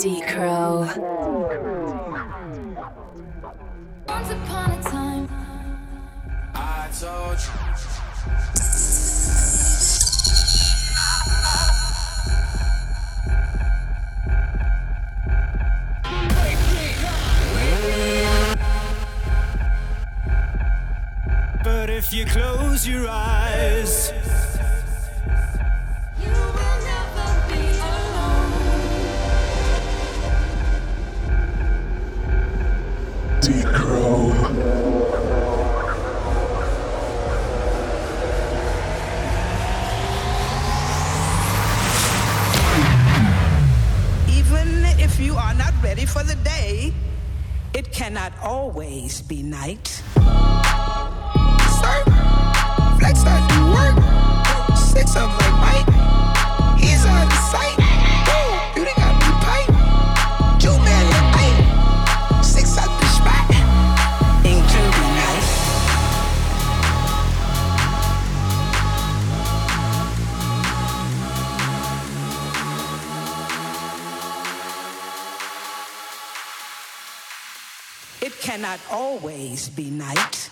Decrow. Once upon a time, I told you. But if you close your eyes. ready for the day, it cannot always be night. Sir, flex out work. Six of the Mike, he's on sight. not always be night.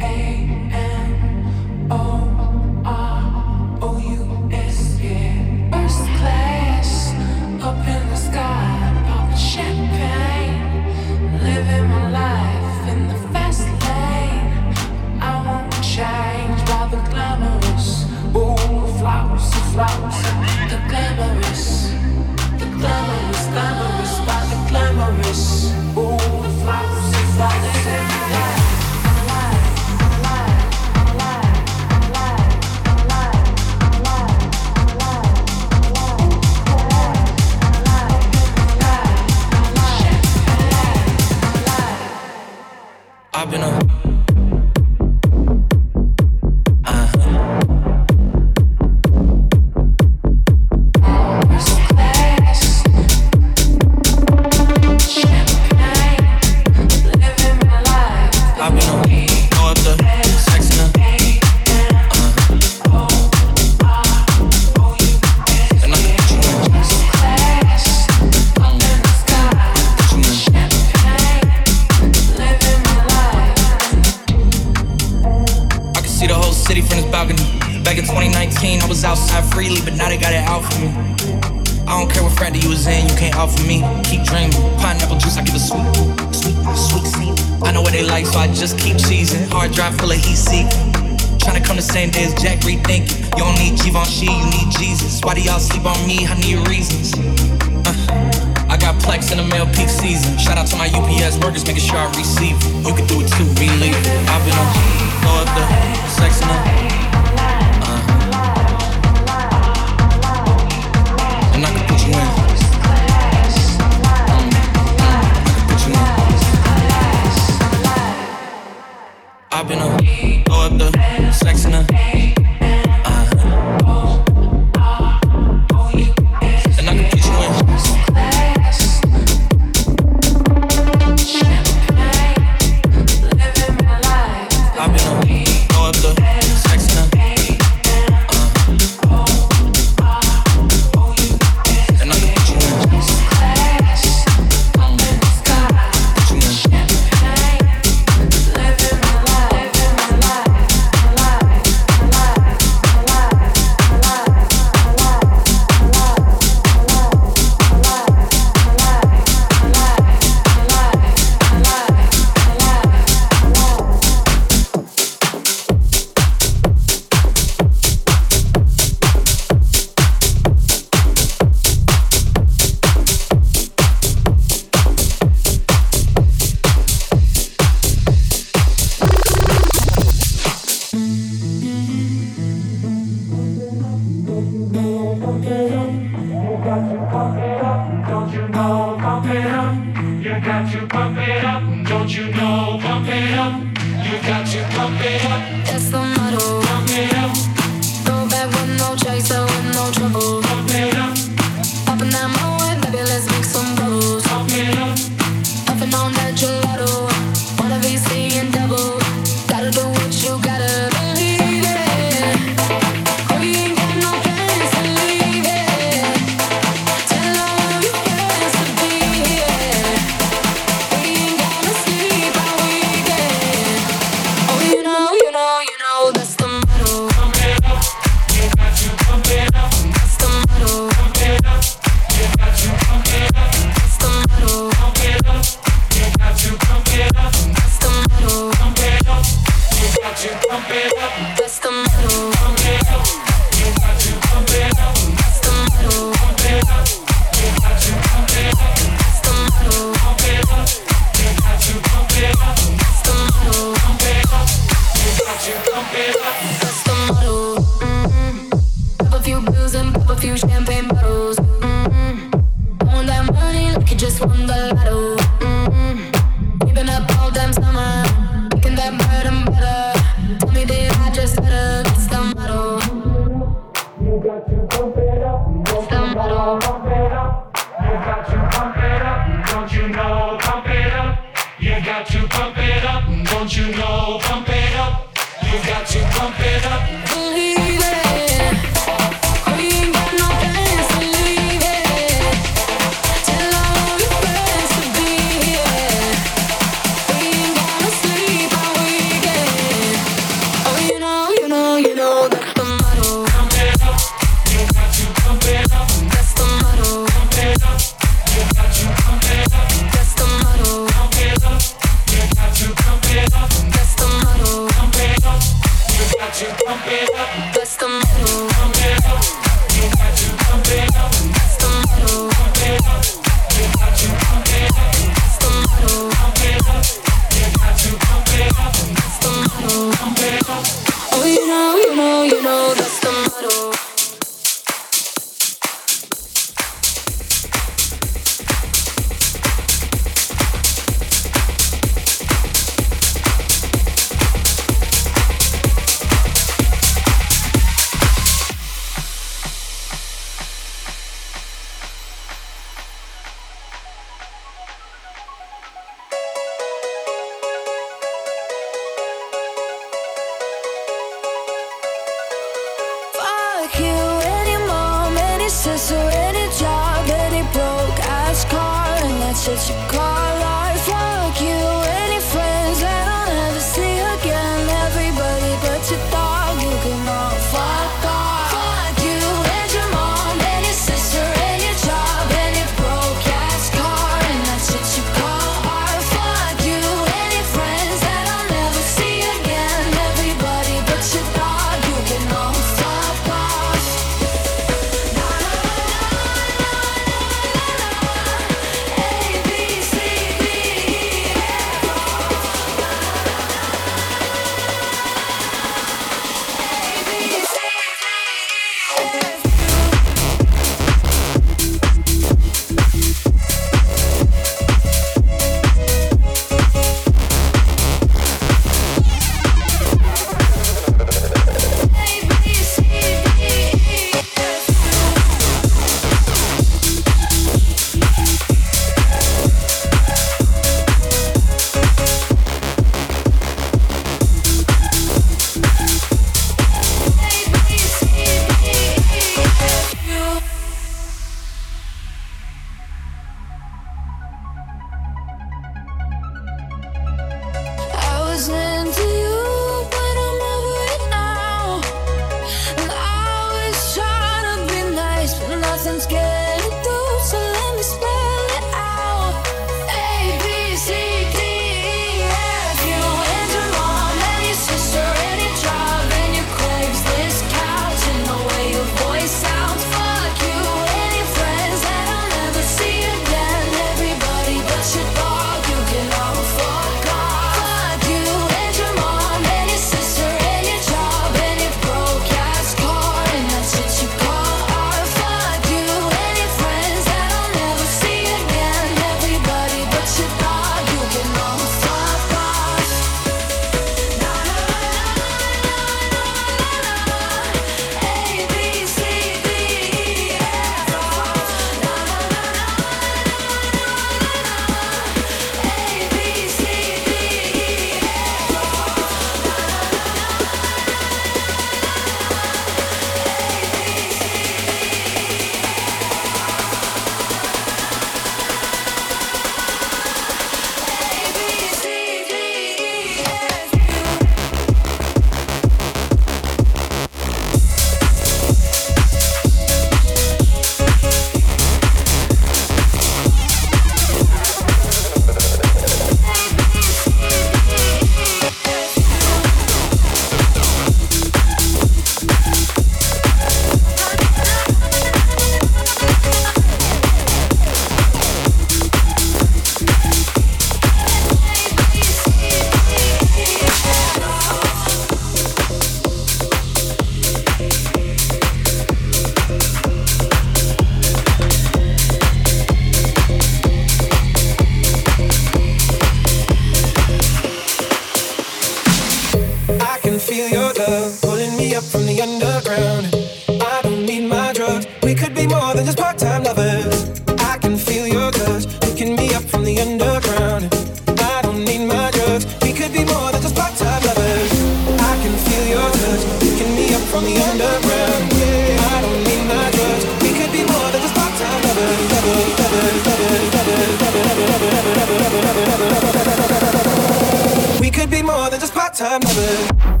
You wanna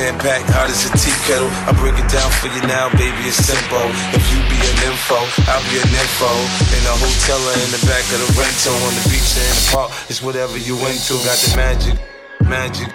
Pack hot as a tea kettle. I break it down for you now, baby, it's simple. If you be an info, I'll be an info. In a hotel or in the back of the rental, on the beach or in the park, it's whatever you into. Got the magic, magic.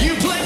You play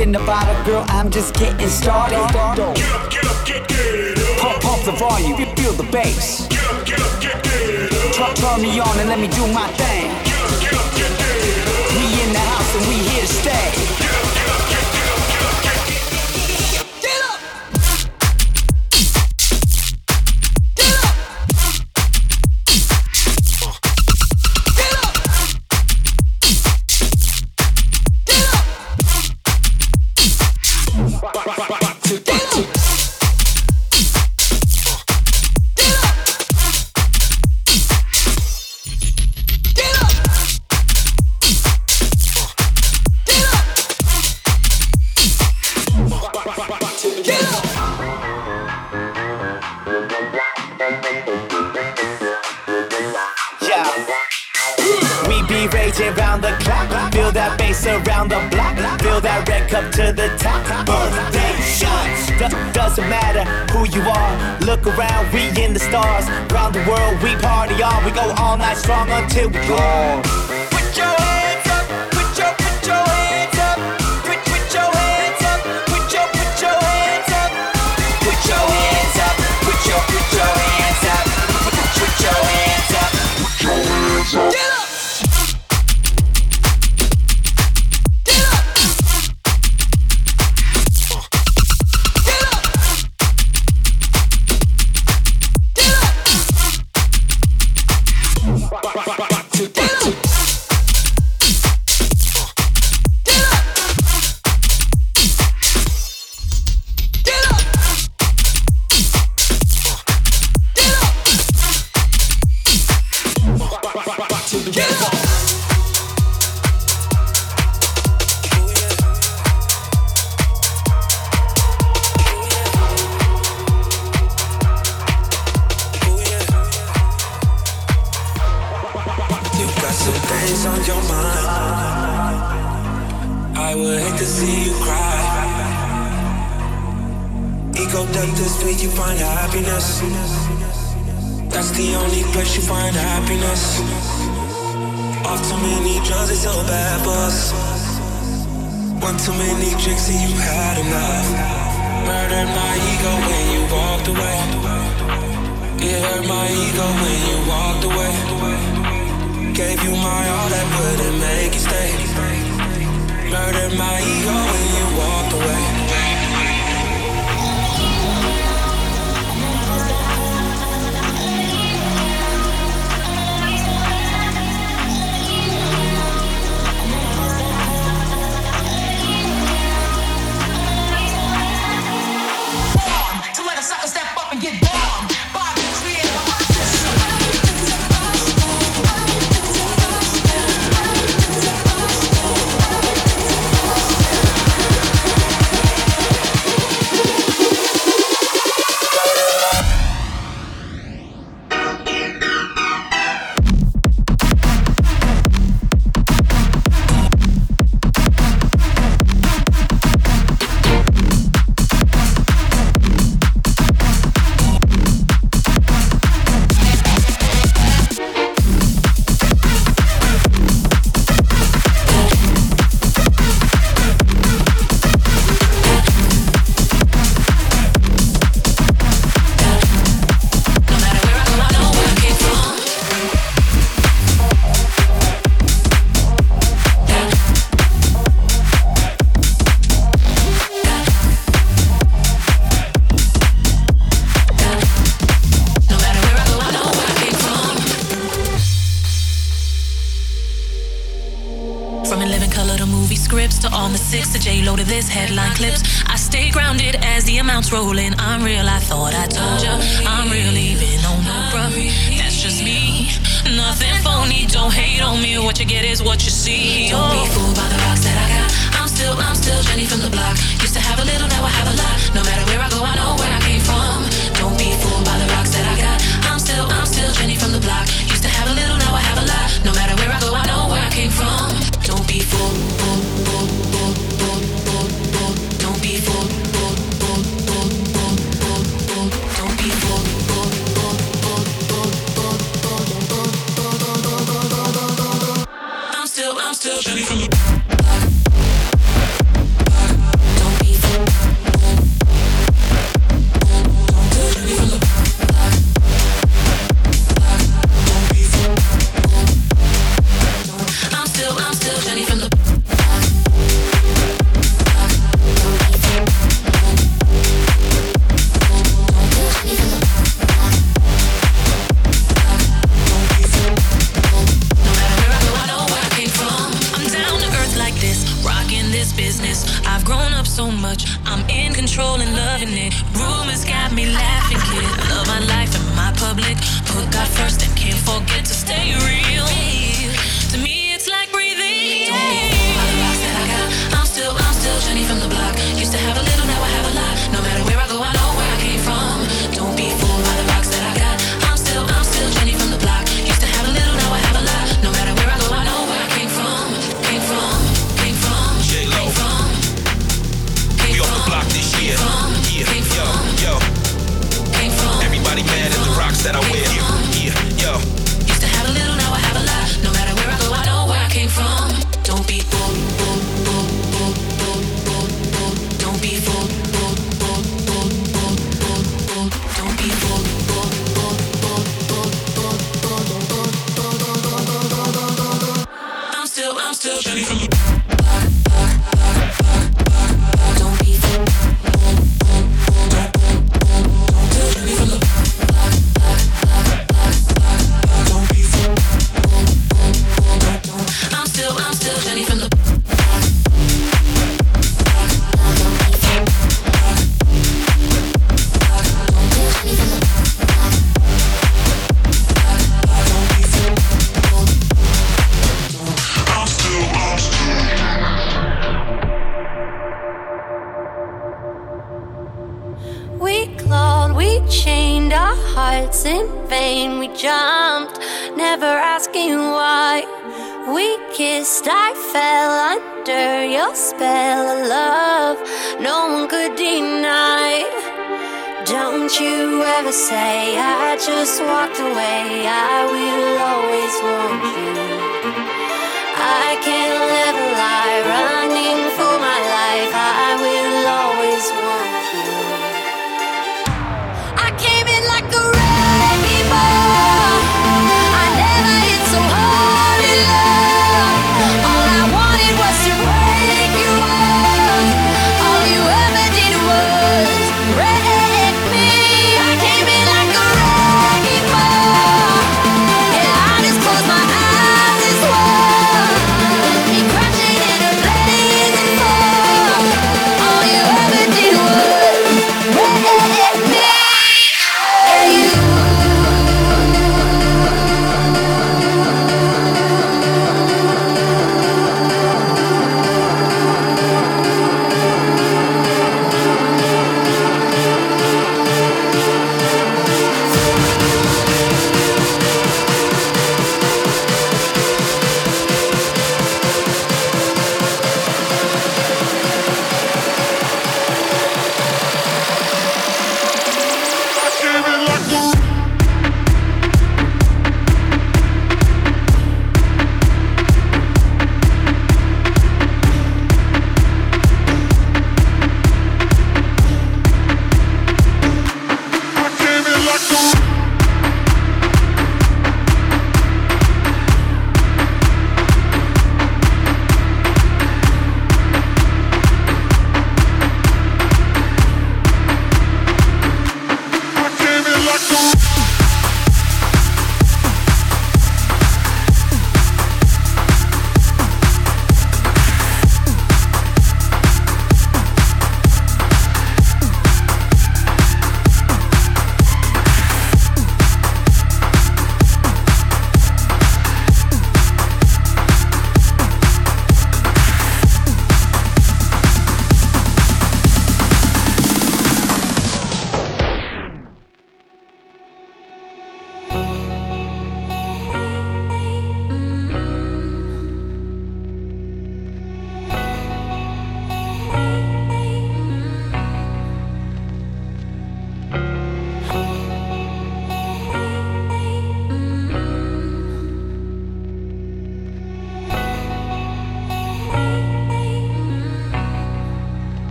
in the bottle, girl. I'm just getting started. Get up, get up, get, get up. Pump, pump the volume, feel the bass. Get up, get up, get, get up. Turn, turn me on and let me do my thing.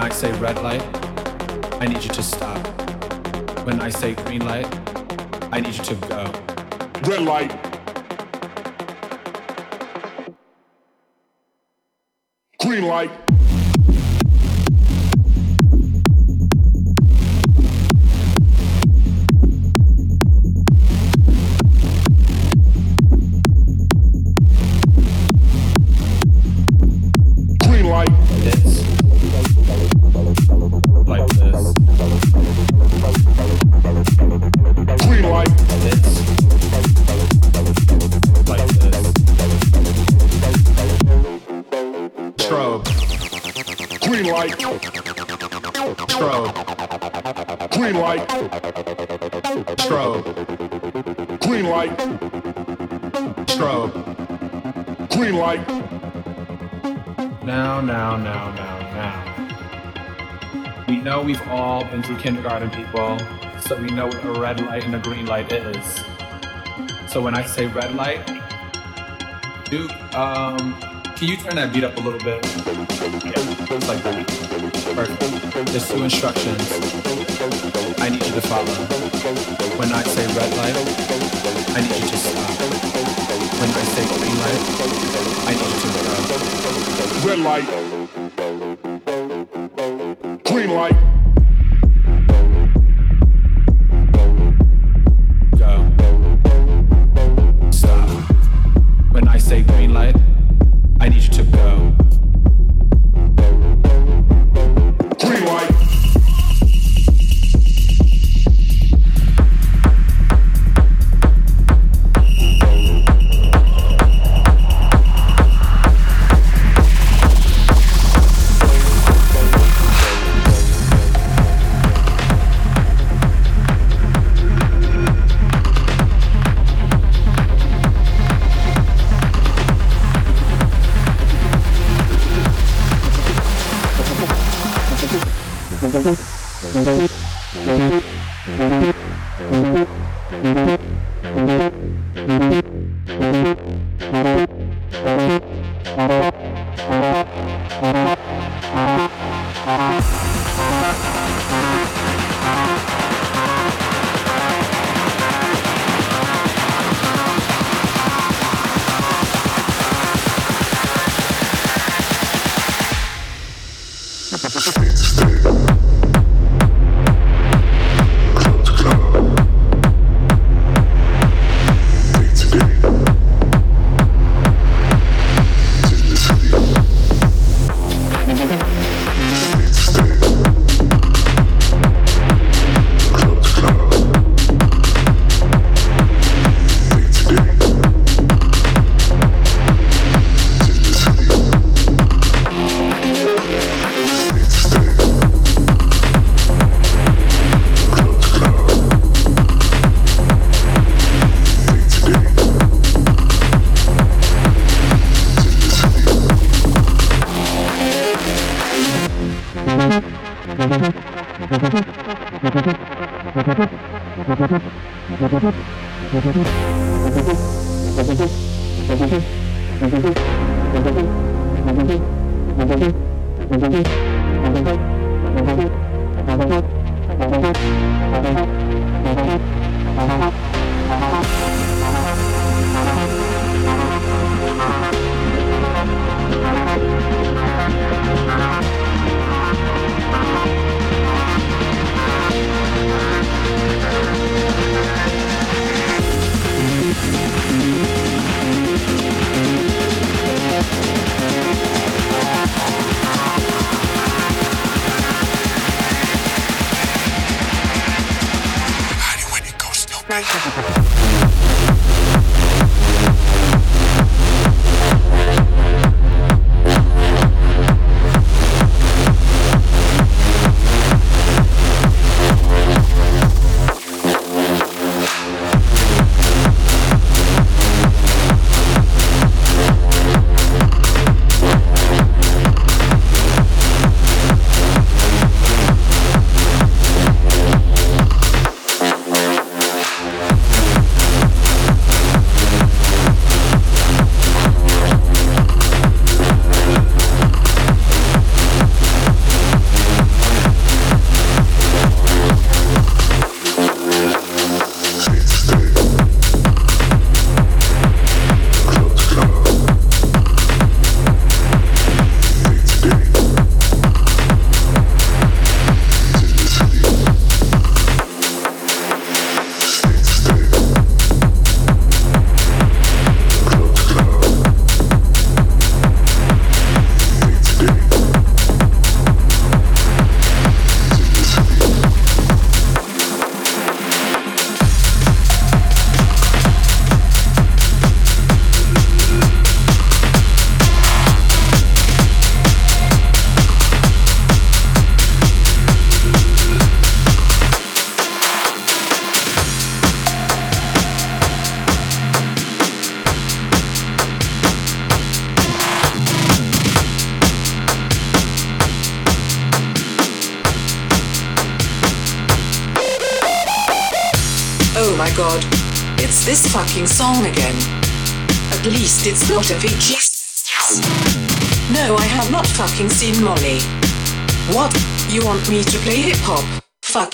I say red light, I need you to stop. When I say green light, I need you to go. Red light. Green light. Now, now, now, now, now. We know we've all been through kindergarten, people, so we know what a red light and a green light is. So when I say red light, Duke, um, can you turn that beat up a little bit? Yeah, like that. Perfect. There's two instructions I need you to follow. When I say red light, I need you to stop. When I say green light, I need to go. Red light.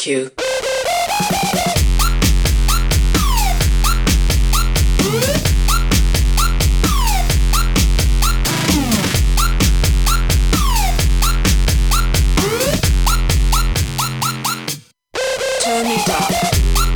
you. Turn it up.